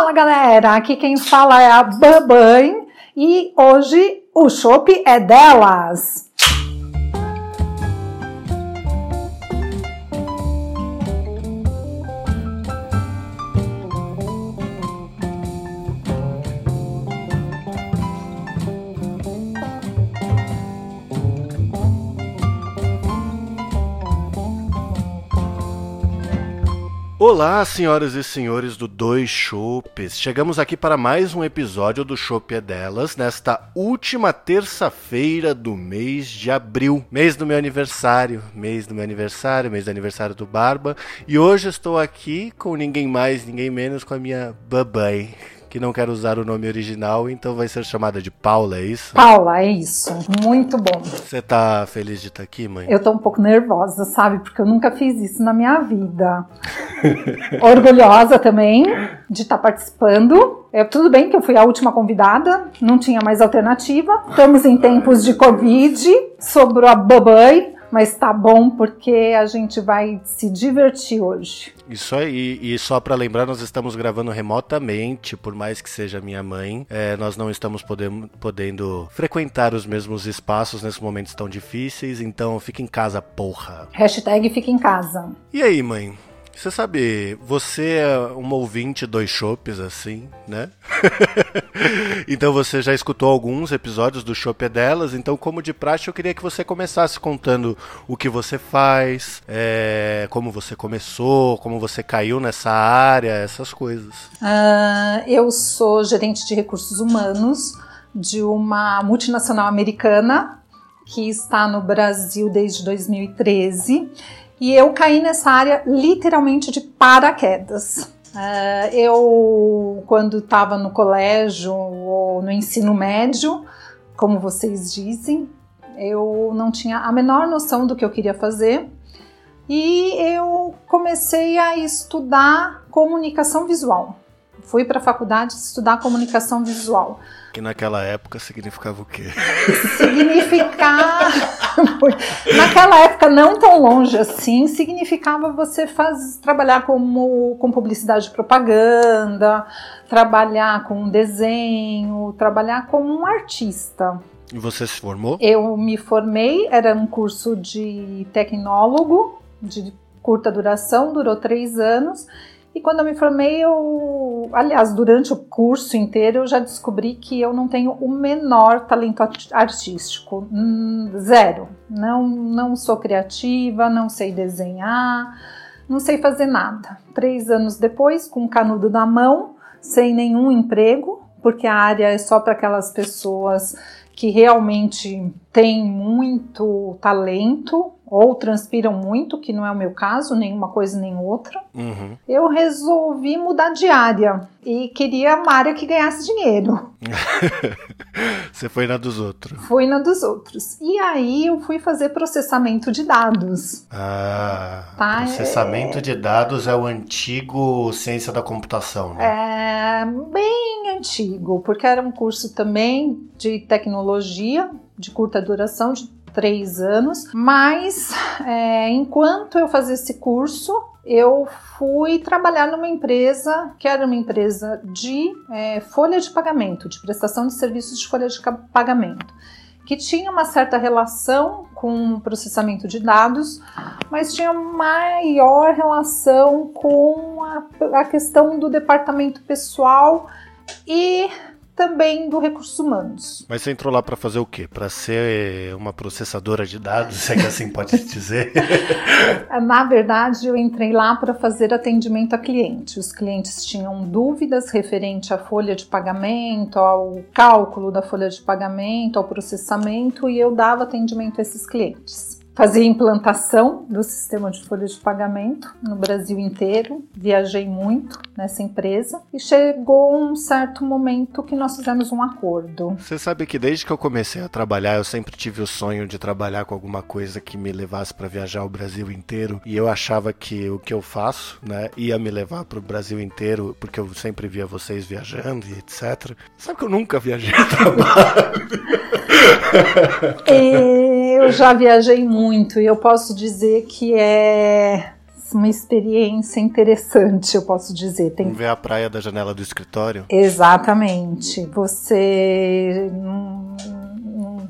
Fala galera, aqui quem fala é a Babãe e hoje o chopp é delas. Olá, senhoras e senhores do Dois Chopes. Chegamos aqui para mais um episódio do Chopp é Delas, nesta última terça-feira do mês de abril, mês do meu aniversário, mês do meu aniversário, mês do aniversário do Barba, e hoje estou aqui com ninguém mais, ninguém menos com a minha babai que não quer usar o nome original, então vai ser chamada de Paula, é isso? Paula, é isso. Muito bom. Você tá feliz de estar aqui, mãe? Eu tô um pouco nervosa, sabe? Porque eu nunca fiz isso na minha vida. Orgulhosa também de estar participando. É, tudo bem que eu fui a última convidada, não tinha mais alternativa. Estamos em tempos de Covid, sobrou a babai mas tá bom porque a gente vai se divertir hoje. Isso aí, e só para lembrar, nós estamos gravando remotamente, por mais que seja minha mãe, é, nós não estamos podendo, podendo frequentar os mesmos espaços nesses momentos tão difíceis, então fica em casa, porra. Hashtag fica em casa. E aí, mãe? Você sabe, você é uma ouvinte dois chopes, assim, né? então você já escutou alguns episódios do Chopp é Delas, então como de praxe eu queria que você começasse contando o que você faz, é, como você começou, como você caiu nessa área, essas coisas. Uh, eu sou gerente de recursos humanos de uma multinacional americana que está no Brasil desde 2013 e eu caí nessa área literalmente de paraquedas. Uh, eu, quando estava no colégio ou no ensino médio, como vocês dizem, eu não tinha a menor noção do que eu queria fazer e eu comecei a estudar comunicação visual. Fui para a faculdade estudar comunicação visual. Que naquela época significava o quê? Significar. naquela época, não tão longe assim, significava você faz, trabalhar como, com publicidade e propaganda, trabalhar com desenho, trabalhar como um artista. E você se formou? Eu me formei, era um curso de tecnólogo, de curta duração, durou três anos. E quando eu me formei, eu, aliás, durante o curso inteiro, eu já descobri que eu não tenho o menor talento artístico, hum, zero. Não, não sou criativa, não sei desenhar, não sei fazer nada. Três anos depois, com o canudo na mão, sem nenhum emprego, porque a área é só para aquelas pessoas que realmente têm muito talento ou transpiram muito, que não é o meu caso, nenhuma coisa nem outra. Uhum. Eu resolvi mudar de área e queria uma área que ganhasse dinheiro. Você foi na dos outros? Fui na dos outros. E aí eu fui fazer processamento de dados. Ah, tá? processamento é... de dados é o antigo ciência da computação, né? É bem antigo, porque era um curso também de tecnologia de curta duração, de três anos, mas é, enquanto eu fazia esse curso, eu fui trabalhar numa empresa que era uma empresa de é, folha de pagamento, de prestação de serviços de folha de pagamento, que tinha uma certa relação com processamento de dados, mas tinha maior relação com a, a questão do departamento pessoal e também do recursos humanos. Mas você entrou lá para fazer o quê? Para ser uma processadora de dados, se é que assim pode dizer? Na verdade, eu entrei lá para fazer atendimento a cliente. Os clientes tinham dúvidas referente à folha de pagamento, ao cálculo da folha de pagamento, ao processamento e eu dava atendimento a esses clientes fazia implantação do sistema de folha de pagamento no Brasil inteiro, viajei muito nessa empresa e chegou um certo momento que nós fizemos um acordo. Você sabe que desde que eu comecei a trabalhar, eu sempre tive o sonho de trabalhar com alguma coisa que me levasse para viajar o Brasil inteiro e eu achava que o que eu faço, né, ia me levar para o Brasil inteiro, porque eu sempre via vocês viajando e etc. Sabe que eu nunca viajei a trabalho? Eu já viajei muito e eu posso dizer que é uma experiência interessante, eu posso dizer. Tem... Ver a praia da janela do escritório? Exatamente. Você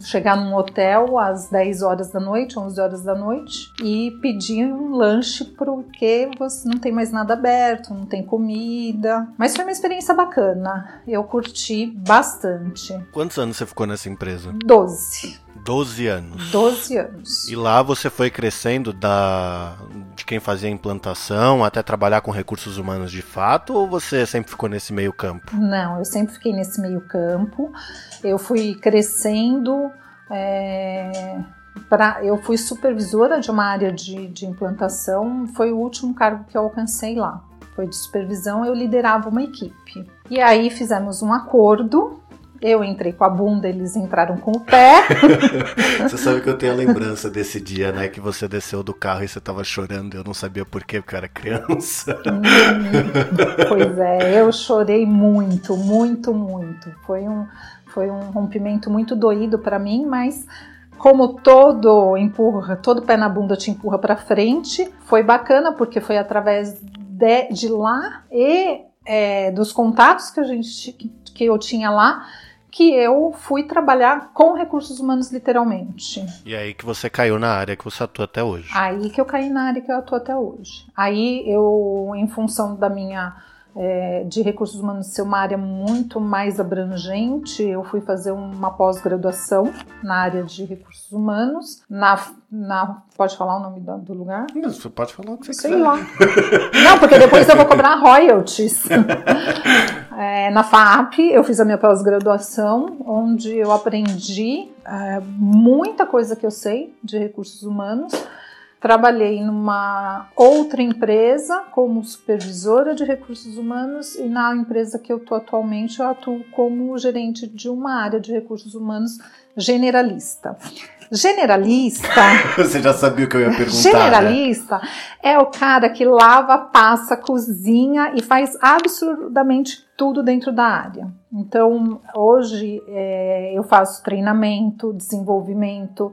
chegar num hotel às 10 horas da noite, 11 horas da noite e pedir um lanche porque você não tem mais nada aberto, não tem comida. Mas foi uma experiência bacana. Eu curti bastante. Quantos anos você ficou nessa empresa? 12. 12 anos. 12 anos. E lá você foi crescendo da de quem fazia implantação até trabalhar com recursos humanos de fato ou você sempre ficou nesse meio campo? Não, eu sempre fiquei nesse meio campo. Eu fui crescendo. É, pra, eu fui supervisora de uma área de, de implantação. Foi o último cargo que eu alcancei lá. Foi de supervisão. Eu liderava uma equipe. E aí fizemos um acordo eu entrei com a bunda, eles entraram com o pé. você sabe que eu tenho a lembrança desse dia, né? Que você desceu do carro e você tava chorando. Eu não sabia por quê, porque eu era criança. Hum, pois é, eu chorei muito, muito, muito. Foi um, foi um rompimento muito doído para mim, mas como todo empurra, todo pé na bunda te empurra para frente, foi bacana porque foi através de, de lá e é, dos contatos que a gente que eu tinha lá que eu fui trabalhar com recursos humanos literalmente. E aí que você caiu na área que você atua até hoje. Aí que eu caí na área que eu atuo até hoje. Aí eu, em função da minha é, de recursos humanos ser uma área muito mais abrangente, eu fui fazer uma pós-graduação na área de recursos humanos, na, na pode falar o nome do, do lugar? Você pode falar o que você Sei quiser. lá. Não, porque depois eu vou cobrar royalties. É, na FAP eu fiz a minha pós-graduação, onde eu aprendi é, muita coisa que eu sei de recursos humanos Trabalhei numa outra empresa como supervisora de recursos humanos e na empresa que eu estou atualmente eu atuo como gerente de uma área de recursos humanos generalista. Generalista. Você já sabia o que eu ia perguntar. Né? Generalista né? é o cara que lava, passa, cozinha e faz absurdamente tudo dentro da área. Então, hoje é, eu faço treinamento, desenvolvimento,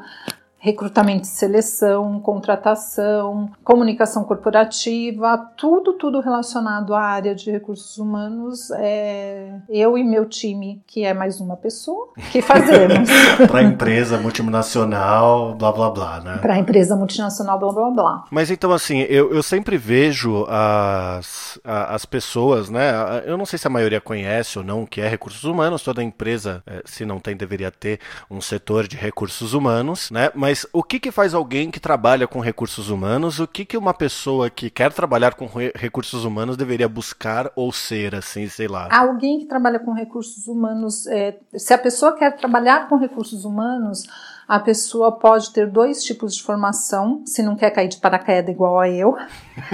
recrutamento e seleção, contratação, comunicação corporativa, tudo, tudo relacionado à área de recursos humanos, é eu e meu time, que é mais uma pessoa, que fazemos. Para empresa multinacional, blá blá blá, né? Para empresa multinacional, blá blá blá. Mas então, assim, eu, eu sempre vejo as, as pessoas, né? Eu não sei se a maioria conhece ou não o que é recursos humanos, toda empresa, é, se não tem, deveria ter um setor de recursos humanos, né? Mas mas o que, que faz alguém que trabalha com recursos humanos? O que, que uma pessoa que quer trabalhar com re recursos humanos deveria buscar ou ser, assim, sei lá? Alguém que trabalha com recursos humanos, é, se a pessoa quer trabalhar com recursos humanos, a pessoa pode ter dois tipos de formação, se não quer cair de paraquedas igual a eu,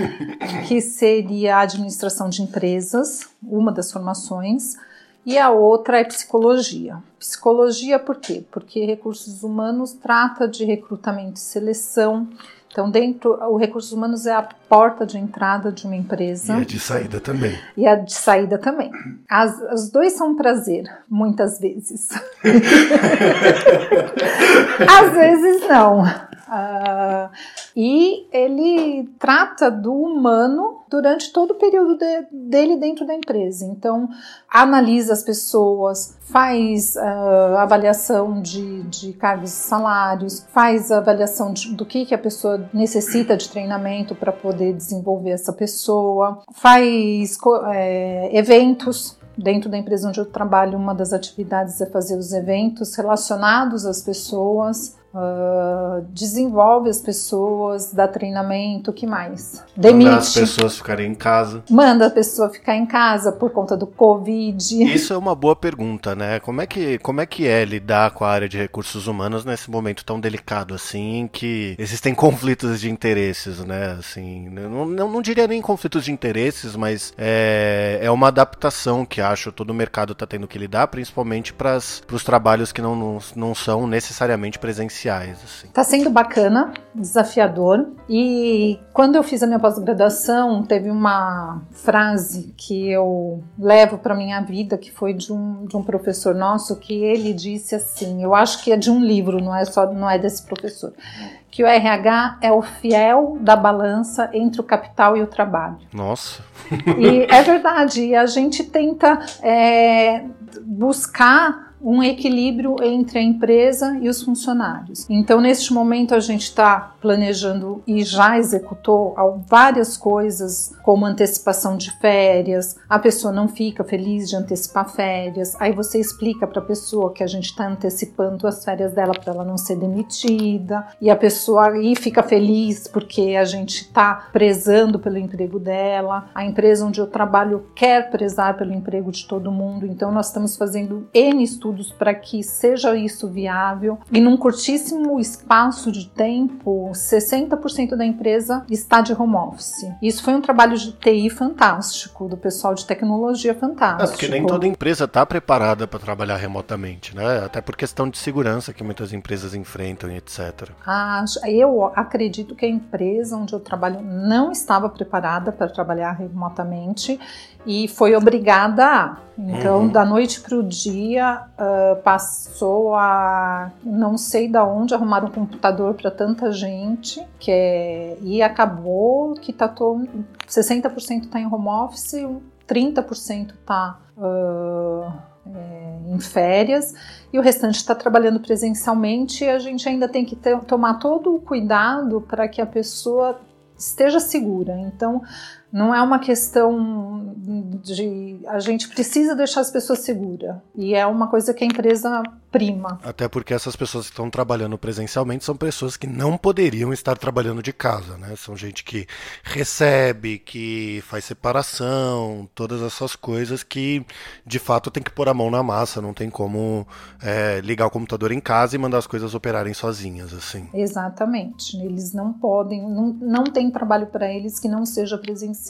que seria a administração de empresas, uma das formações e a outra é psicologia. Psicologia por quê? Porque recursos humanos trata de recrutamento e seleção. Então, dentro, o recursos humanos é a porta de entrada de uma empresa. E a de saída também. E a de saída também. As, os dois são um prazer, muitas vezes. Às vezes não. Uh, e ele trata do humano durante todo o período de, dele dentro da empresa. Então, analisa as pessoas, faz uh, avaliação de, de cargos e salários, faz avaliação de, do que, que a pessoa necessita de treinamento para poder desenvolver essa pessoa, faz é, eventos Dentro da empresa onde eu trabalho, uma das atividades é fazer os eventos relacionados às pessoas, Uh, desenvolve as pessoas, dá treinamento, o que mais? Demite. Manda as pessoas ficarem em casa. Manda a pessoa ficar em casa por conta do Covid. Isso é uma boa pergunta, né? Como é que, como é, que é lidar com a área de recursos humanos nesse momento tão delicado assim, em que existem conflitos de interesses, né? Assim, não, não, não diria nem conflitos de interesses, mas é, é uma adaptação que acho todo o mercado está tendo que lidar, principalmente para os trabalhos que não, não, não são necessariamente presenciais especiais, assim. Tá sendo bacana, desafiador. E quando eu fiz a minha pós-graduação, teve uma frase que eu levo para minha vida, que foi de um, de um professor nosso, que ele disse assim, eu acho que é de um livro, não é só não é desse professor, que o RH é o fiel da balança entre o capital e o trabalho. Nossa. E é verdade, e a gente tenta é, buscar um equilíbrio entre a empresa e os funcionários. Então, neste momento, a gente está planejando e já executou várias coisas, como antecipação de férias. A pessoa não fica feliz de antecipar férias, aí você explica para a pessoa que a gente está antecipando as férias dela para ela não ser demitida, e a pessoa aí fica feliz porque a gente está prezando pelo emprego dela. A empresa onde eu trabalho quer prezar pelo emprego de todo mundo, então nós estamos fazendo N estudos estudos para que seja isso viável. E num curtíssimo espaço de tempo, 60% da empresa está de home office. Isso foi um trabalho de TI fantástico, do pessoal de tecnologia fantástico. É porque nem toda empresa está preparada para trabalhar remotamente, né? Até por questão de segurança que muitas empresas enfrentam e etc. Ah, eu acredito que a empresa onde eu trabalho não estava preparada para trabalhar remotamente e foi obrigada a. Então, uhum. da noite para o dia, uh, passou a não sei da onde arrumar um computador para tanta gente, que é, e acabou que tá todo, 60% está em home office, 30% está uh, é, em férias e o restante está trabalhando presencialmente. E a gente ainda tem que ter, tomar todo o cuidado para que a pessoa esteja segura. Então, não é uma questão de. A gente precisa deixar as pessoas seguras. E é uma coisa que a empresa prima. Até porque essas pessoas que estão trabalhando presencialmente são pessoas que não poderiam estar trabalhando de casa, né? São gente que recebe, que faz separação, todas essas coisas que de fato tem que pôr a mão na massa, não tem como é, ligar o computador em casa e mandar as coisas operarem sozinhas, assim. Exatamente. Eles não podem, não, não tem trabalho para eles que não seja presencial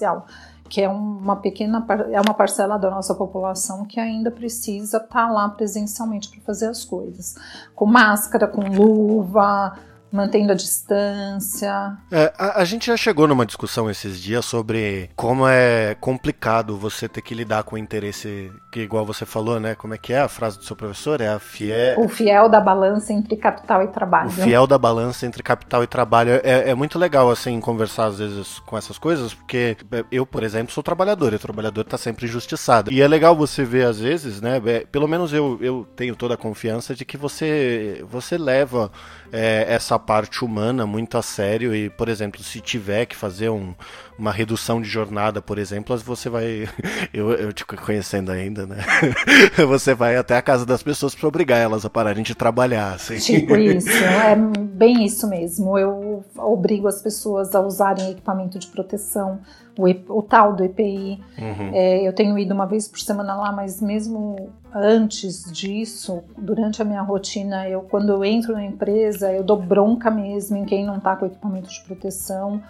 que é uma pequena é uma parcela da nossa população que ainda precisa estar tá lá presencialmente para fazer as coisas, com máscara, com luva, mantendo a distância. É, a, a, gente já chegou numa discussão esses dias sobre como é complicado você ter que lidar com o interesse, que igual você falou, né? Como é que é a frase do seu professor? É a fiel... O fiel da balança entre capital e trabalho. O fiel da balança entre capital e trabalho. É, é muito legal, assim, conversar às vezes com essas coisas, porque eu, por exemplo, sou trabalhador, e o trabalhador está sempre injustiçado. E é legal você ver, às vezes, né? É, pelo menos eu, eu tenho toda a confiança de que você, você leva é, essa parte humana muito a sério e, por exemplo, se tiver que fazer um, uma redução de jornada, por exemplo, você vai. Eu, eu te conhecendo ainda, né? Você vai até a casa das pessoas para obrigar elas a pararem de trabalhar. Assim. Tipo isso, é bem isso mesmo. Eu obrigo as pessoas a usarem equipamento de proteção, o, o tal do EPI. Uhum. É, eu tenho ido uma vez por semana lá, mas mesmo antes disso, durante a minha rotina, eu quando eu entro na empresa, eu dou bronca mesmo em quem não está com equipamento de proteção.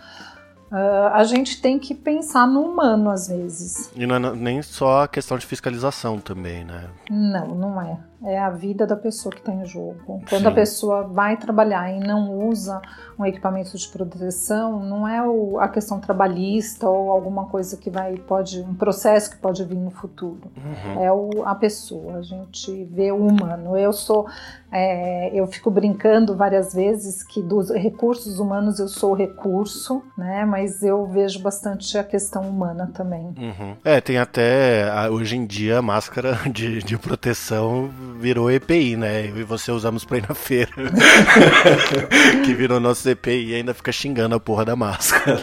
Uh, a gente tem que pensar no humano às vezes. E não é nem só a questão de fiscalização também, né? Não, não é é a vida da pessoa que está em jogo. Quando Sim. a pessoa vai trabalhar e não usa um equipamento de proteção, não é o, a questão trabalhista ou alguma coisa que vai pode um processo que pode vir no futuro. Uhum. É o, a pessoa. A gente vê o humano. Eu sou é, eu fico brincando várias vezes que dos recursos humanos eu sou o recurso, né? Mas eu vejo bastante a questão humana também. Uhum. É, tem até hoje em dia máscara de, de proteção virou EPI, né? Eu e você usamos pra ir na feira. que virou nosso EPI e ainda fica xingando a porra da máscara.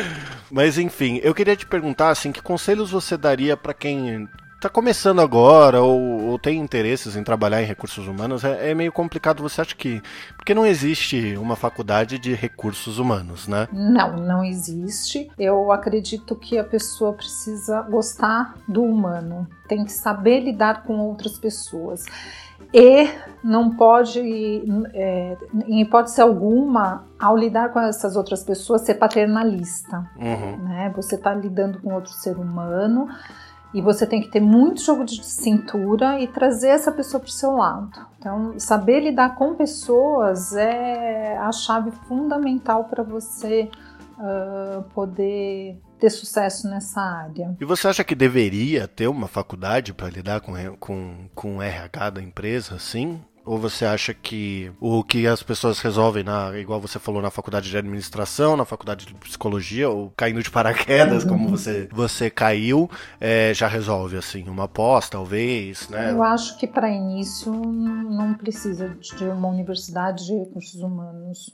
Mas enfim, eu queria te perguntar assim, que conselhos você daria para quem está começando agora ou, ou, tem interesses em trabalhar em recursos humanos, é, é, meio complicado. Você acha que. Porque não existe uma faculdade de recursos humanos, né? Não, não existe. Eu acredito que a pessoa precisa gostar do humano, tem que saber lidar com outras pessoas. E não pode, é, em hipótese alguma, ao lidar com essas outras pessoas, ser paternalista. Uhum. Né? Você está lidando com outro ser humano E você tem que ter muito jogo de cintura e trazer essa pessoa para o seu lado. Então, saber lidar com pessoas é a chave fundamental para você uh, poder ter sucesso nessa área. E você acha que deveria ter uma faculdade para lidar com, com, com RH da empresa, sim? Ou você acha que o que as pessoas resolvem, na, igual você falou, na faculdade de administração, na faculdade de psicologia, ou caindo de paraquedas, como uhum. você, você caiu, é, já resolve, assim, uma pós, talvez, né? Eu acho que para início não precisa de uma universidade de recursos humanos.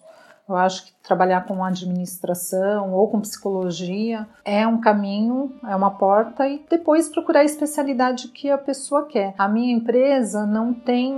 Eu acho que trabalhar com administração ou com psicologia é um caminho, é uma porta e depois procurar a especialidade que a pessoa quer. A minha empresa não tem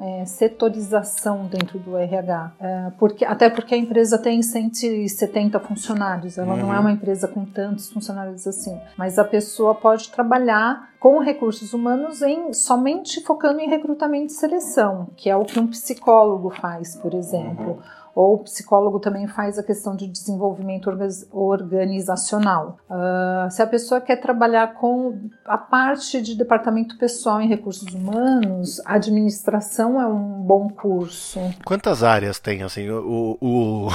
é, setorização dentro do RH, é, porque, até porque a empresa tem 170 funcionários, ela uhum. não é uhum. uma empresa com tantos funcionários assim, mas a pessoa pode trabalhar com recursos humanos em somente focando em recrutamento e seleção, que é o que um psicólogo faz, por exemplo. Uhum ou o psicólogo também faz a questão de desenvolvimento organizacional. Uh, se a pessoa quer trabalhar com a parte de departamento pessoal em recursos humanos, administração é um bom curso. Quantas áreas tem assim? O, o,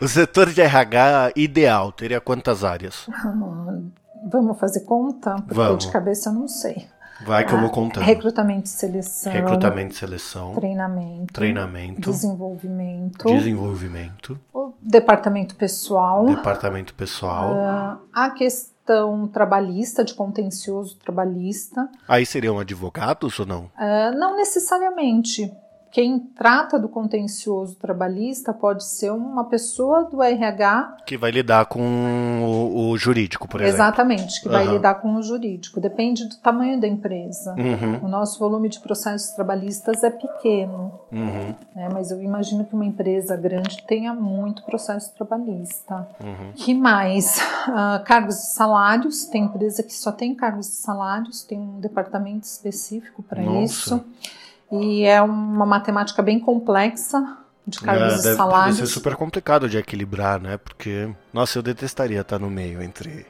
o setor de RH ideal teria quantas áreas? Vamos fazer conta? Porque Vamos. de cabeça eu não sei. Vai que eu vou ah, contando. Recrutamento e seleção. Recrutamento e seleção. Treinamento. Treinamento. Desenvolvimento. Desenvolvimento. O departamento pessoal. Departamento pessoal. Uh, a questão trabalhista, de contencioso trabalhista. Aí seriam advogados ou não? Uh, não necessariamente quem trata do contencioso trabalhista pode ser uma pessoa do RH que vai lidar com o, o jurídico, por exemplo. Exatamente, que uhum. vai lidar com o jurídico. Depende do tamanho da empresa. Uhum. O nosso volume de processos trabalhistas é pequeno, uhum. né, mas eu imagino que uma empresa grande tenha muito processo trabalhista. Uhum. Que mais? Uh, cargos e salários. Tem empresa que só tem cargos e salários, tem um departamento específico para isso. E é uma matemática bem complexa de cargos é, deve, e salários. Deve ser super complicado de equilibrar, né? Porque, nossa, eu detestaria estar no meio entre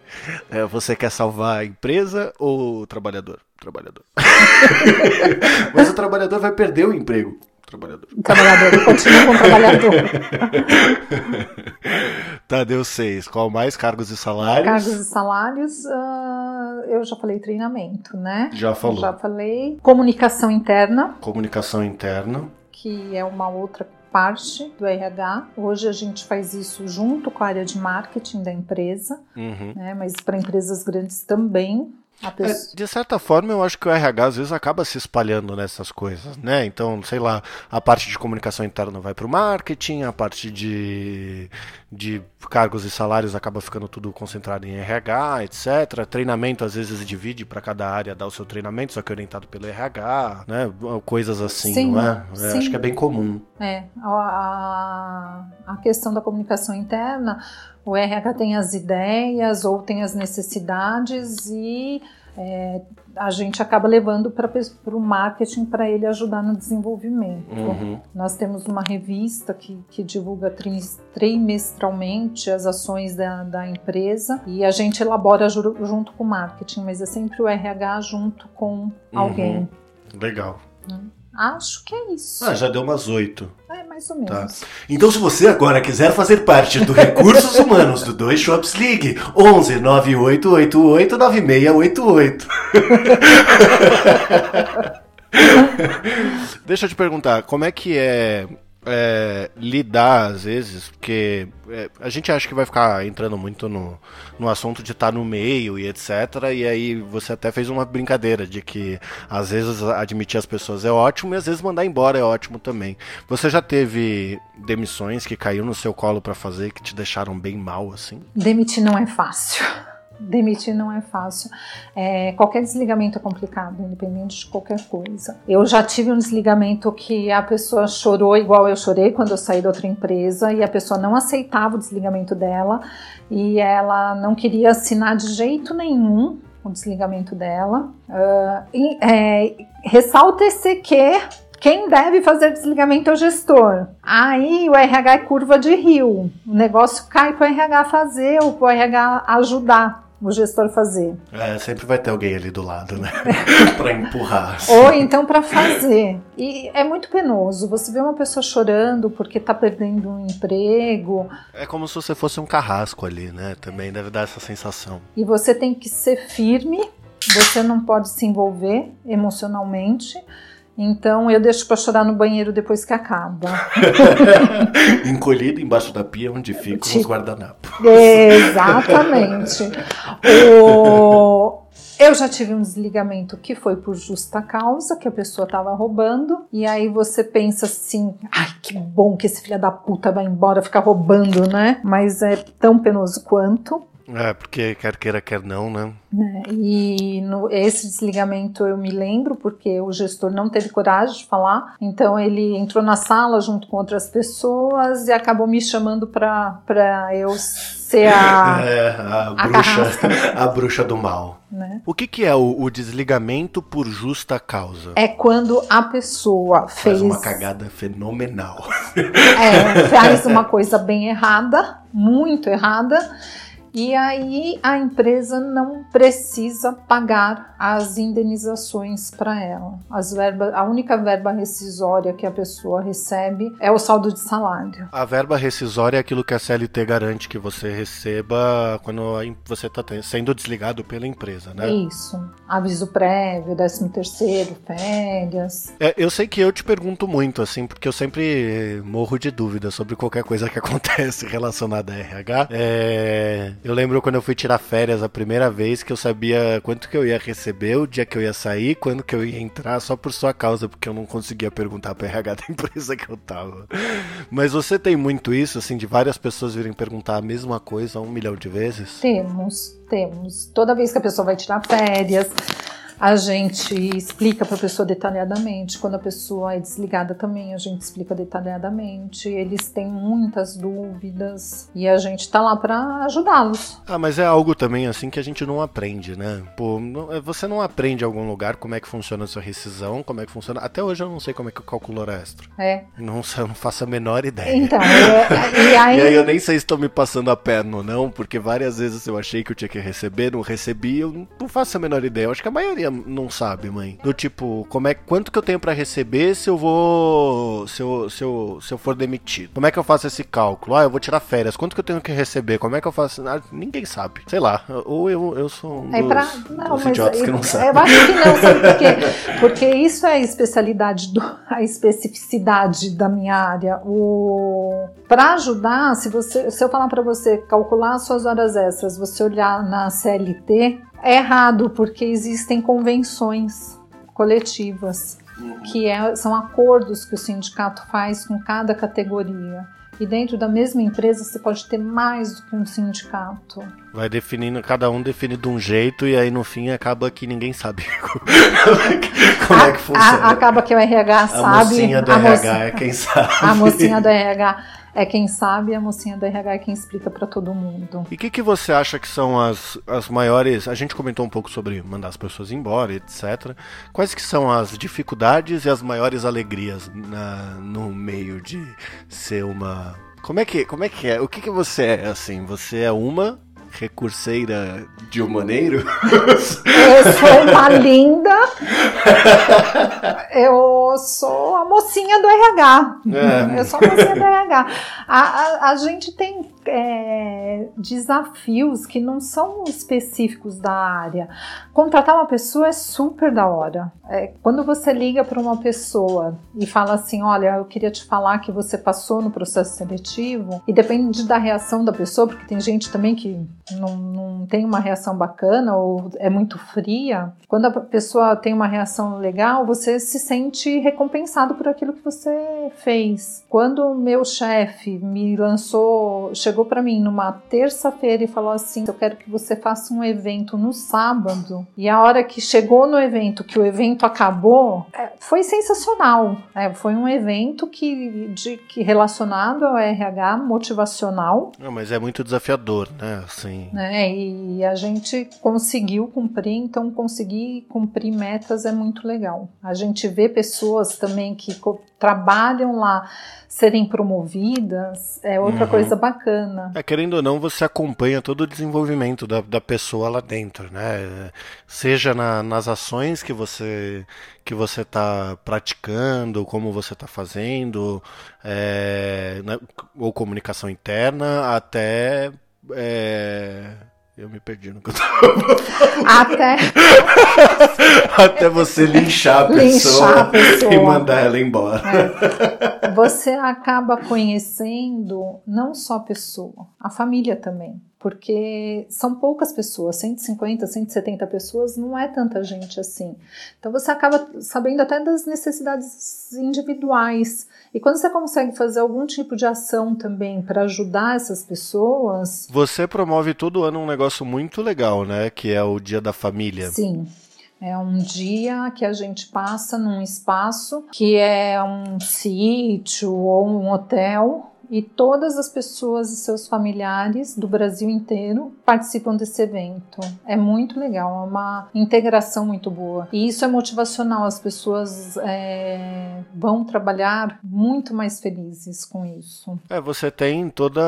é, você quer salvar a empresa ou o trabalhador. Trabalhador. Mas o trabalhador vai perder o emprego trabalhador. Trabalhador, continua com o trabalhador. tá, deu seis. Qual mais? Cargos e salários? Cargos e salários, uh, eu já falei treinamento, né? Já falou. Já falei. Comunicação interna. Comunicação interna. Que é uma outra parte do RH. Hoje a gente faz isso junto com a área de marketing da empresa, uhum. né? mas para empresas grandes também. É, de certa forma, eu acho que o RH às vezes acaba se espalhando nessas coisas, né? Então, sei lá, a parte de comunicação interna vai para o marketing, a parte de, de cargos e salários acaba ficando tudo concentrado em RH, etc. Treinamento às vezes divide para cada área dar o seu treinamento, só que orientado pelo RH, né? Coisas assim, sim, não é? é acho que é bem comum. É, a, a questão da comunicação interna o RH tem as ideias ou tem as necessidades e é, a gente acaba levando para o marketing para ele ajudar no desenvolvimento. Uhum. Nós temos uma revista que, que divulga tri, trimestralmente as ações da, da, empresa e a gente elabora junto com o marketing, mas é sempre o RH junto com alguém. Uhum. Legal. Hum. Acho que é isso. Ah, já deu umas oito. É, mais ou menos. Tá. Então, se você agora quiser fazer parte do Recursos Humanos do Dois Shops League, 11 9888 9688. Deixa eu te perguntar, como é que é é, lidar, às vezes, porque é, a gente acha que vai ficar entrando muito no, no assunto de estar tá no meio e etc. E aí você até fez uma brincadeira de que às vezes admitir as pessoas é ótimo e às vezes mandar embora é ótimo também. Você já teve demissões que caiu no seu colo para fazer que te deixaram bem mal, assim? Demitir não é fácil. Demitir não é fácil. É, qualquer desligamento é complicado, independente de qualquer coisa. Eu já tive um desligamento que a pessoa chorou igual eu chorei quando eu saí da outra empresa e a pessoa não aceitava o desligamento dela e ela não queria assinar de jeito nenhum o desligamento dela. Uh, é, ressalta esse que quem deve fazer desligamento é o gestor. Aí o RH é curva de rio. O negócio cai para o RH fazer ou para o RH ajudar. O gestor fazer. É, sempre vai ter alguém ali do lado, né? para empurrar. Assim. Ou então para fazer. E é muito penoso. Você vê uma pessoa chorando porque tá perdendo um emprego. É como se você fosse um carrasco ali, né? Também deve dar essa sensação. E você tem que ser firme, você não pode se envolver emocionalmente então eu deixo para chorar no banheiro depois que acaba. Encolhido embaixo da pia onde ficam tipo, os guardanapos. Exatamente. o... Eu já tive um desligamento que foi por justa causa, que a pessoa estava roubando, e aí você pensa assim: ai, que bom que esse filho da puta vai embora ficar roubando, né? Mas é tão penoso quanto. É, porque quer queira, quer não, né? É, e no, esse desligamento eu me lembro porque o gestor não teve coragem de falar, então ele entrou na sala junto com outras pessoas e acabou me chamando para eu ser a, é, a, a bruxa, a bruxa do mal. Né? O que, que é o, o, desligamento por justa causa? É quando a pessoa fez. Faz uma cagada fenomenal. É, faz uma coisa bem errada, muito errada e aí a empresa não precisa pagar as indenizações para ela. As verbas, a única verba rescisória que a pessoa recebe é o saldo de salário. A verba rescisória é aquilo que a CLT garante que você receba quando você está sendo desligado pela empresa, né? Isso. Aviso prévio, 13 terceiro, férias. É, eu sei que eu te pergunto muito, assim, porque eu sempre morro de dúvida sobre qualquer coisa que acontece relacionada a RH. É, eu lembro quando eu fui tirar férias a primeira vez que eu sabia quanto que eu ia receber, o dia que eu ia sair, quando que eu ia entrar, só por sua causa, porque eu não conseguia perguntar pra RH da empresa que eu tava. Mas você tem muito isso, assim, de várias pessoas virem perguntar a mesma coisa um milhão de vezes? Temos, temos. Toda vez que a pessoa vai tirar férias, a gente explica para a pessoa detalhadamente. Quando a pessoa é desligada também, a gente explica detalhadamente. Eles têm muitas dúvidas e a gente está lá para ajudá-los. Ah, mas é algo também assim que a gente não aprende, né? Pô, é, você não aprende em algum lugar como é que funciona a sua rescisão, como é que funciona. Até hoje eu não sei como é que eu calculo hora extra. É. Não, eu não faço a menor ideia. Então, é, e, aí... e aí eu nem sei se estou me passando a perna ou não, porque várias vezes eu achei que eu tinha que receber, não recebi, eu não faço a menor ideia. Eu acho que a maioria não sabe, mãe. Do tipo, como é quanto que eu tenho para receber se eu vou se eu, se eu se eu for demitido? Como é que eu faço esse cálculo? Ah, eu vou tirar férias. Quanto que eu tenho que receber? Como é que eu faço? Ah, ninguém sabe. Sei lá. Ou eu, eu sou um é dos, pra... não, dos idiotas que não sabem. Eu acho que não, sabe por quê? Porque isso é a especialidade do, a especificidade da minha área. O para ajudar, se você se eu falar para você calcular suas horas extras, você olhar na CLT, é errado, porque existem convenções coletivas, que é, são acordos que o sindicato faz com cada categoria. E dentro da mesma empresa você pode ter mais do que um sindicato. Vai definindo, cada um define de um jeito e aí no fim acaba que ninguém sabe como é que funciona. A, acaba que o RH a sabe. A mocinha do a RH mocinha, é quem sabe. A mocinha do RH é quem sabe a mocinha do RH é quem explica para todo mundo. E o que, que você acha que são as, as maiores. A gente comentou um pouco sobre mandar as pessoas embora, etc. Quais que são as dificuldades e as maiores alegrias na, no meio de ser uma. Como é que, como é, que é? O que, que você é, assim? Você é uma recurseira de humaneiro? Eu sou uma linda. Eu sou a mocinha do RH. É. Eu sou a mocinha do RH. A, a, a gente tem é, desafios que não são específicos da área. Contratar uma pessoa é super da hora. É, quando você liga para uma pessoa e fala assim: Olha, eu queria te falar que você passou no processo seletivo, e depende da reação da pessoa, porque tem gente também que não, não tem uma reação bacana ou é muito fria. Quando a pessoa tem uma reação legal, você se sente recompensado por aquilo que você fez. Quando o meu chefe me lançou, chegou chegou para mim numa terça-feira e falou assim: Eu quero que você faça um evento no sábado. E a hora que chegou no evento, que o evento acabou, é, foi sensacional. É, foi um evento que, de, que relacionado ao RH, motivacional. Não, mas é muito desafiador, né? Assim. É, e a gente conseguiu cumprir, então conseguir cumprir metas é muito legal. A gente vê pessoas também que trabalham lá serem promovidas é outra uhum. coisa bacana. É, querendo ou não, você acompanha todo o desenvolvimento da, da pessoa lá dentro, né? Seja na, nas ações que você que você está praticando, como você está fazendo, é, né, ou comunicação interna, até é, eu me perdi no que eu tava Até. Até você linchar a, pessoa linchar a pessoa, e mandar ela embora. É. Você acaba conhecendo não só a pessoa, a família também porque são poucas pessoas, 150, 170 pessoas não é tanta gente assim. Então você acaba sabendo até das necessidades individuais. E quando você consegue fazer algum tipo de ação também para ajudar essas pessoas. Você promove todo ano um negócio muito legal, né? Que é o Dia da Família. Sim. É um dia que a gente passa num espaço que é um sítio ou um hotel e todas as pessoas e seus familiares do Brasil inteiro participam desse evento. É muito legal, é uma integração muito boa. E isso é motivacional, as pessoas é, vão trabalhar muito mais felizes com isso. É, você tem toda,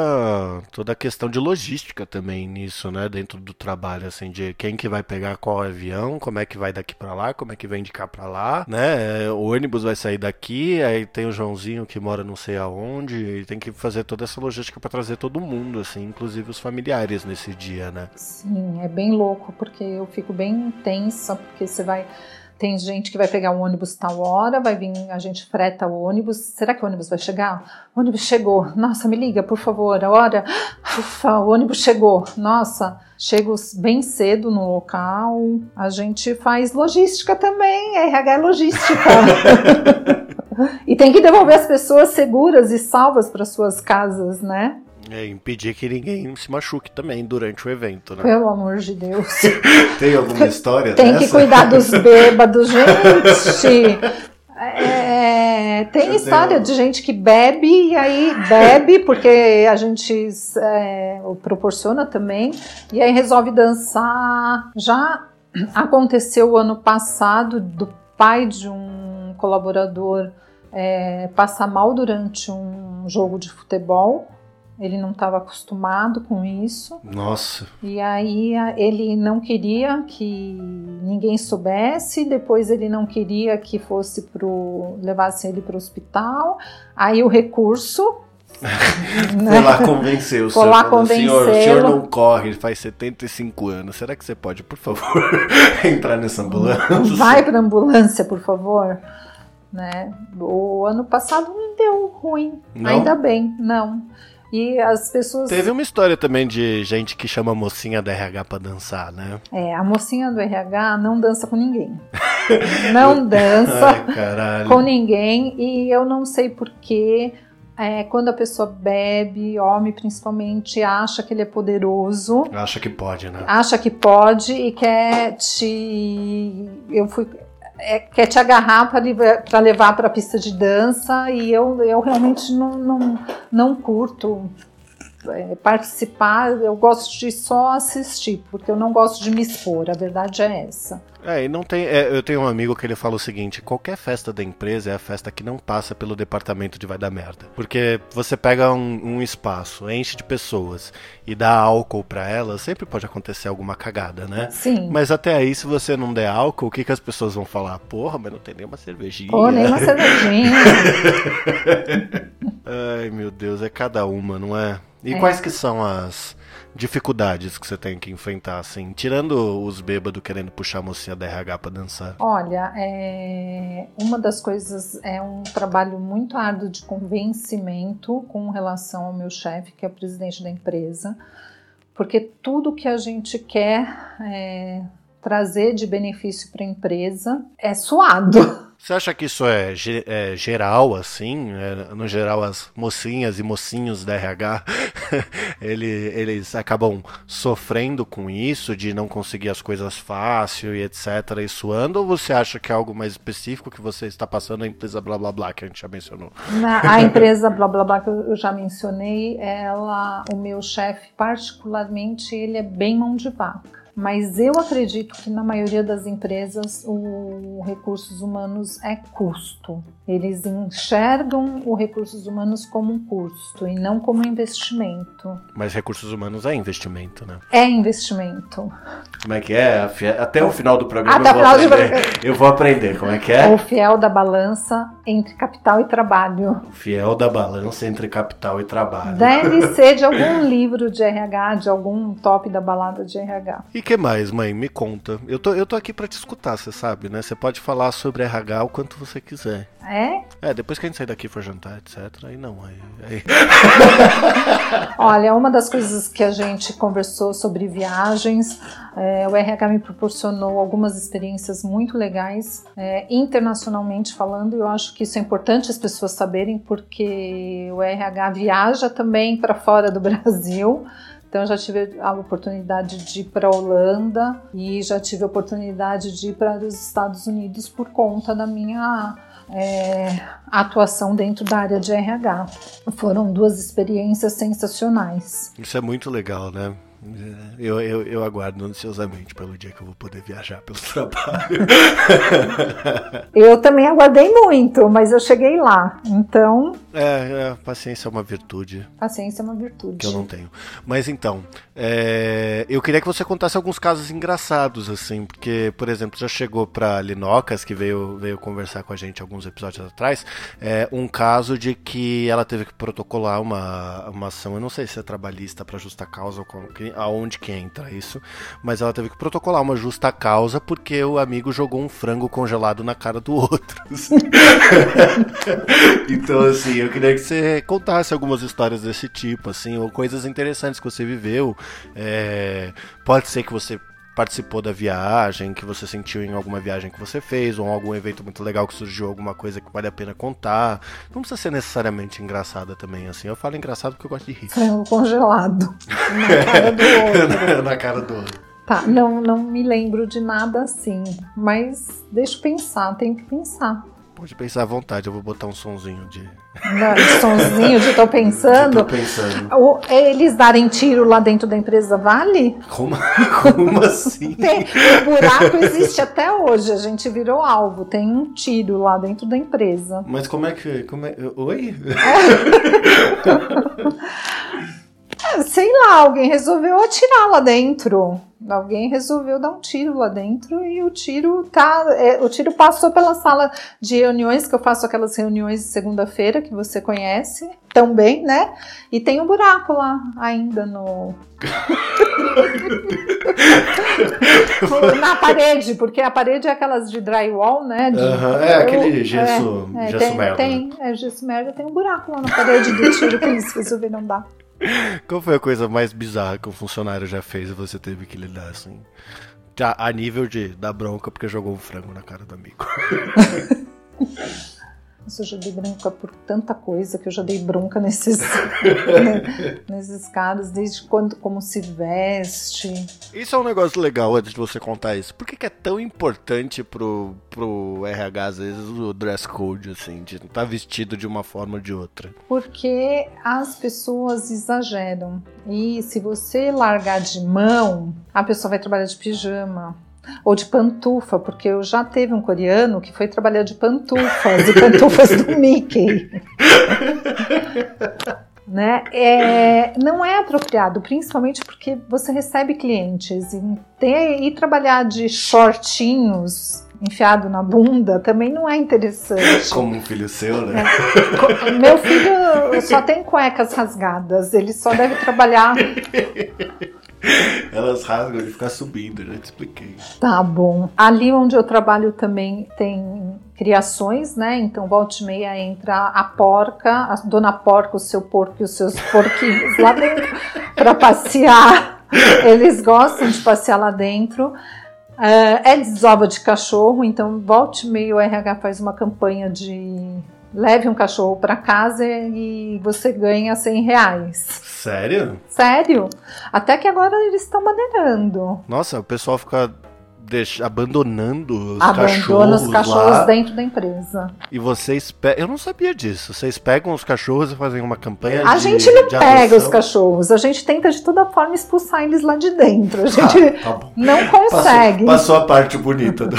toda a questão de logística também nisso, né? Dentro do trabalho, assim, de quem que vai pegar qual avião, como é que vai daqui para lá, como é que vem de cá para lá, né? O ônibus vai sair daqui, aí tem o Joãozinho que mora não sei aonde, e tem que que fazer toda essa logística para trazer todo mundo, assim, inclusive os familiares nesse dia, né? Sim, é bem louco, porque eu fico bem tensa, porque você vai. Tem gente que vai pegar o ônibus tal hora, vai vir, a gente freta o ônibus. Será que o ônibus vai chegar? O ônibus chegou. Nossa, me liga, por favor. A hora. Ufa, o ônibus chegou. Nossa, chego bem cedo no local. A gente faz logística também. RH é logística. e tem que devolver as pessoas seguras e salvas para suas casas, né? É, impedir que ninguém se machuque também durante o evento, né? Pelo amor de Deus. tem alguma história Tem dessa? que cuidar dos bêbados, gente. É, tem Eu história tenho... de gente que bebe e aí bebe porque a gente é, proporciona também e aí resolve dançar. Já aconteceu o ano passado do pai de um colaborador é, passar mal durante um jogo de futebol. Ele não estava acostumado com isso. Nossa. E aí ele não queria que ninguém soubesse, depois ele não queria que fosse pro levasse ele para o hospital. Aí o recurso né? Foi lá convencer o senhor. lá convencer. Senhor, o senhor não corre, faz 75 anos. Será que você pode, por favor, entrar nessa ambulância? Vai para ambulância, por favor né? O ano passado não deu ruim, não? ainda bem, não. E as pessoas. Teve uma história também de gente que chama a mocinha do RH pra dançar, né? É, a mocinha do RH não dança com ninguém. não dança Ai, com ninguém. E eu não sei porquê. É, quando a pessoa bebe, homem principalmente, acha que ele é poderoso. Acha que pode, né? Acha que pode e quer te. Eu fui é, quer te agarrar para levar para a pista de dança e eu, eu realmente não, não, não curto é, participar, eu gosto de só assistir, porque eu não gosto de me expor, a verdade é essa. É, e não tem. É, eu tenho um amigo que ele fala o seguinte: qualquer festa da empresa é a festa que não passa pelo departamento de vai dar merda. Porque você pega um, um espaço, enche de pessoas e dá álcool para elas, sempre pode acontecer alguma cagada, né? Sim. Mas até aí, se você não der álcool, o que, que as pessoas vão falar? Porra, mas não tem nenhuma cervejinha. Pô, nem uma cervejinha. Ai, meu Deus, é cada uma, não é? E é. quais que são as dificuldades que você tem que enfrentar, assim, tirando os bêbados querendo puxar a mocinha da RH pra dançar? Olha, é... uma das coisas é um trabalho muito árduo de convencimento com relação ao meu chefe, que é o presidente da empresa, porque tudo que a gente quer é... trazer de benefício para a empresa é suado. Você acha que isso é, é geral, assim? É, no geral, as mocinhas e mocinhos da RH, ele, eles acabam sofrendo com isso, de não conseguir as coisas fácil e etc. e suando? Ou você acha que é algo mais específico que você está passando na empresa blá blá blá, que a gente já mencionou? Na, a empresa blá blá blá que eu já mencionei, ela, o meu chefe, particularmente, ele é bem mão de vaca. Mas eu acredito que na maioria das empresas o recursos humanos é custo. Eles enxergam o recursos humanos como um custo e não como investimento. Mas recursos humanos é investimento, né? É investimento. Como é que é? Até o final do programa eu, vou aprender. eu vou aprender. Como é que é? O fiel da balança entre capital e trabalho. O fiel da balança entre capital e trabalho. Deve ser de algum livro de RH, de algum top da balada de RH. E que mais, mãe? Me conta. Eu tô, eu tô aqui para te escutar, você sabe, né? Você pode falar sobre RH o quanto você quiser. É? É, depois que a gente sair daqui for jantar, etc. Aí não, aí. aí... Olha, uma das coisas que a gente conversou sobre viagens, é, o RH me proporcionou algumas experiências muito legais, é, internacionalmente falando, e eu acho que isso é importante as pessoas saberem, porque o RH viaja também para fora do Brasil. Então, já tive a oportunidade de ir para a Holanda e já tive a oportunidade de ir para os Estados Unidos por conta da minha é, atuação dentro da área de RH. Foram duas experiências sensacionais. Isso é muito legal, né? Eu, eu, eu, aguardo ansiosamente pelo dia que eu vou poder viajar pelo trabalho. eu também aguardei muito, mas eu cheguei lá. Então. É, é, paciência é uma virtude. Paciência é uma virtude. Que eu não tenho. Mas então, é, eu queria que você contasse alguns casos engraçados, assim, porque, por exemplo, já chegou pra Linocas, que veio, veio conversar com a gente alguns episódios atrás, é, um caso de que ela teve que protocolar uma, uma ação, eu não sei se é trabalhista para justa causa ou com, aonde que entra isso, mas ela teve que protocolar uma justa causa porque o amigo jogou um frango congelado na cara do outro. então, assim, eu queria que você contasse algumas histórias desse tipo, assim, ou coisas interessantes que você viveu. É, pode ser que você participou da viagem, que você sentiu em alguma viagem que você fez, ou algum evento muito legal que surgiu, alguma coisa que vale a pena contar. Não precisa ser necessariamente engraçada também, assim. Eu falo engraçado porque eu gosto de rir. Frango congelado. Na cara do outro. na cara do outro. Tá, não, não me lembro de nada assim, mas deixa eu pensar, tenho que pensar. Pode pensar à vontade, eu vou botar um sonzinho de. Não, sonzinho de tô pensando. De tô pensando. Eles darem tiro lá dentro da empresa vale? Como, como assim? Tem, o buraco existe até hoje, a gente virou alvo. Tem um tiro lá dentro da empresa. Mas como é que. Como é, oi? É, sei lá, alguém resolveu atirar lá dentro. Alguém resolveu dar um tiro lá dentro e o tiro tá. É, o tiro passou pela sala de reuniões, que eu faço aquelas reuniões de segunda-feira que você conhece também, né? E tem um buraco lá ainda no. na parede, porque a parede é aquelas de drywall, né? De, é aquele gesso, é, é, gesso tem, merda. Tem, é gesso merda, tem um buraco lá na parede do tiro que eles resolveram dar. Qual foi a coisa mais bizarra que um funcionário já fez e você teve que lidar assim? Já a nível de dar bronca porque jogou um frango na cara do amigo. eu já dei bronca por tanta coisa que eu já dei bronca nesses, nesses caras, desde quando, como se veste. Isso é um negócio legal antes de você contar isso. Por que, que é tão importante pro, pro RH, às vezes, o dress code, assim, de estar tá vestido de uma forma ou de outra? Porque as pessoas exageram. E se você largar de mão, a pessoa vai trabalhar de pijama ou de pantufa, porque eu já teve um coreano que foi trabalhar de pantufas e pantufas do Mickey. né? É, não é apropriado, principalmente porque você recebe clientes e, ter, e trabalhar de shortinhos enfiado na bunda também não é interessante. Como um filho seu, né? É, meu filho só tem cuecas rasgadas, ele só deve trabalhar Elas rasgam de ficar subindo, já te expliquei. Tá bom. Ali onde eu trabalho também tem criações, né? Então, volta e meia entra a porca, a dona porca, o seu porco e os seus porquinhos lá dentro para passear. Eles gostam de passear lá dentro. Uh, é desova de cachorro, então volta e meia o RH faz uma campanha de leve um cachorro para casa e você ganha 100 reais. Sério? Sério. Até que agora eles estão maneirando. Nossa, o pessoal fica deixa, abandonando os Abandona cachorros os cachorros lá. dentro da empresa. E vocês pegam. Eu não sabia disso. Vocês pegam os cachorros e fazem uma campanha A de. gente não pega adoção? os cachorros, a gente tenta de toda forma expulsar eles lá de dentro. A gente Ah, tá não Passou, consegue. passou a parte bonita do.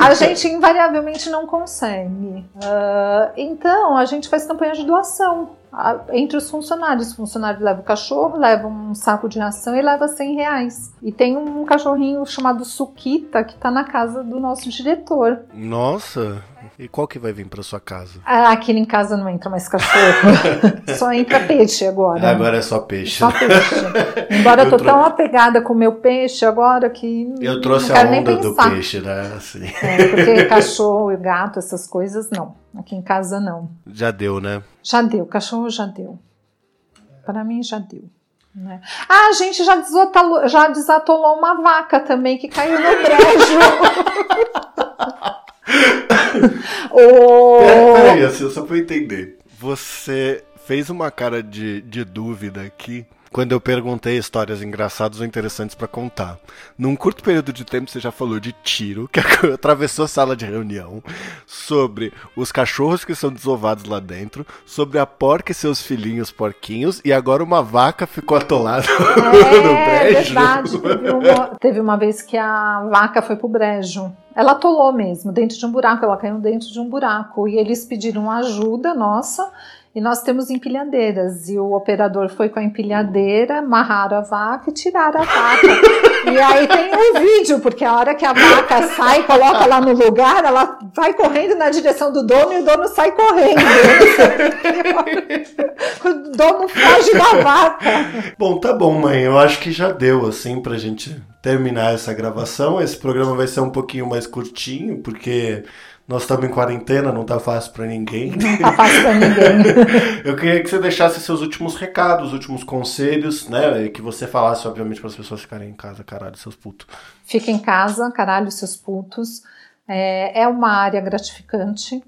A gente invariavelmente não consegue. Ah, então, a gente faz campanha de doação ah, entre os funcionários. O funcionário leva o cachorro, leva um saco de ração e leva 100 reais. E tem um cachorrinho chamado Suquita que tá na casa do nosso diretor. Nossa! E qual que vai vir pra sua casa? Ah, aqui em casa não entra mais cachorro. Só entra peixe agora. Agora é só peixe. Só peixe. Embora eu tô tão apegada com o meu peixe agora que. Eu trouxe não a onda do peixe, né? Assim. É, porque cachorro e gato, essas coisas, não. Aqui em casa, não. Já deu, né? Já deu, cachorro já deu. Para mim, já deu. né? Ah, a gente já desatolou, já desatolou uma vaca também que caiu no brejo. O- Pera- Peraí, assim, só pra eu entender. Você fez uma cara de, de dúvida aqui quando eu perguntei histórias engraçadas ou interessantes pra contar. Num curto período de tempo você já falou de tiro, que atravessou a sala de reunião, sobre os cachorros que são desovados lá dentro, sobre a porca e seus filhinhos porquinhos, e agora uma vaca ficou atolada no É brejo. verdade. Teve uma, teve uma vez que a vaca foi pro brejo. Ela atolou mesmo, dentro de um buraco. Ela caiu dentro de um buraco. E eles pediram ajuda nossa. E nós temos empilhadeiras. E o operador foi com a empilhadeira, amarraram a vaca e tiraram a vaca. e aí tem um vídeo, porque a hora que a vaca sai, coloca lá no lugar, ela vai correndo na direção do dono e o dono sai correndo. o dono foge da vaca. Bom, tá bom, mãe. Eu acho que já deu, assim, pra gente terminar essa gravação. Esse programa vai ser um pouquinho mais curtinho, porque nós estamos em quarentena, não tá fácil pra ninguém. Não tá fácil pra ninguém. Eu queria que você deixasse seus últimos recados, últimos conselhos, né? E que você falasse, obviamente, para as pessoas ficarem em casa, caralho, seus putos. Fica em casa, caralho, seus putos. É, é uma área gratificante,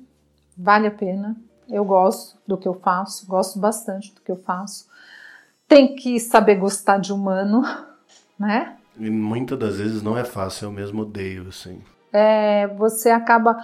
vale a pena. Eu gosto do que eu faço, gosto bastante do que eu faço. Tem que saber gostar de humano, né? E muitas das vezes não é fácil, eu mesmo odeio, assim. É, você acaba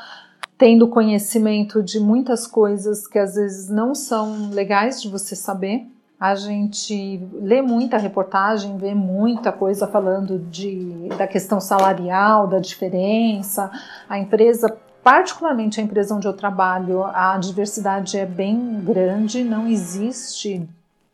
tendo conhecimento de muitas coisas que às vezes não são legais de você saber. A gente lê muita reportagem, vê muita coisa falando de, da questão salarial, da diferença. A empresa, particularmente a empresa onde eu trabalho, a diversidade é bem grande, não existe.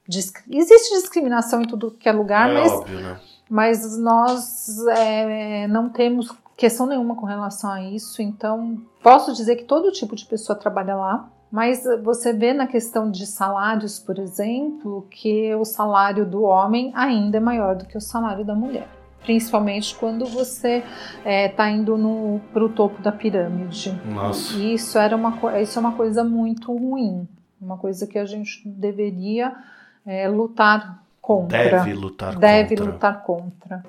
Existe discriminação em tudo que é lugar, é mas óbvio, né? mas nós é, não temos questão nenhuma com relação a isso, então posso dizer que todo tipo de pessoa trabalha lá. Mas você vê na questão de salários, por exemplo, que o salário do homem ainda é maior do que o salário da mulher. Principalmente quando você está indo para o topo da pirâmide. Nossa. E isso, era uma, isso é uma coisa muito ruim. Uma coisa que a gente deveria é, lutar contra Deve lutar deve contra. lutar contra.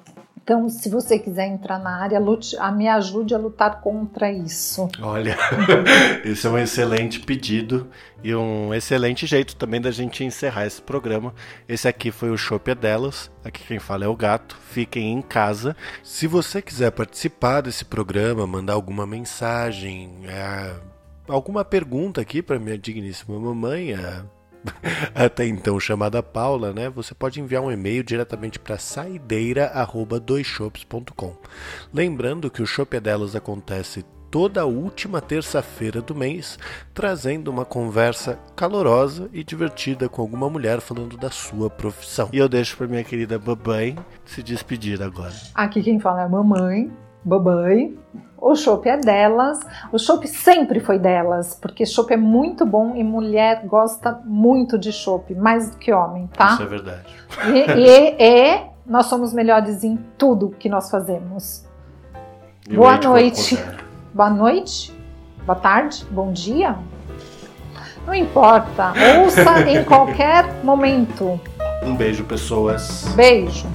Então, se você quiser entrar na área, lute, a me ajude a lutar contra isso. Olha, esse é um excelente pedido e um excelente jeito também da gente encerrar esse programa. Esse aqui foi o Chopp é Delas. Aqui quem fala é o gato. Fiquem em casa. Se você quiser participar desse programa, mandar alguma mensagem, é, alguma pergunta aqui para minha digníssima mamãe, é, até então chamada Paula, né? Você pode enviar um e-mail diretamente para saideira@doisshops.com. Lembrando que o Chopp é Delas acontece toda a última terça-feira do mês, trazendo uma conversa calorosa e divertida com alguma mulher falando da sua profissão. E eu deixo para minha querida babãe se despedir agora. Aqui quem fala é a mamãe, babai. O chopp é delas. O chopp sempre foi delas, porque chopp é muito bom e mulher gosta muito de chopp, mais do que homem, tá? Isso é verdade. E, e- e nós somos melhores em tudo que nós fazemos. E Boa noite. Boa noite, boa tarde, bom dia. Não importa, ouça em qualquer momento. Um beijo, pessoas. Beijo.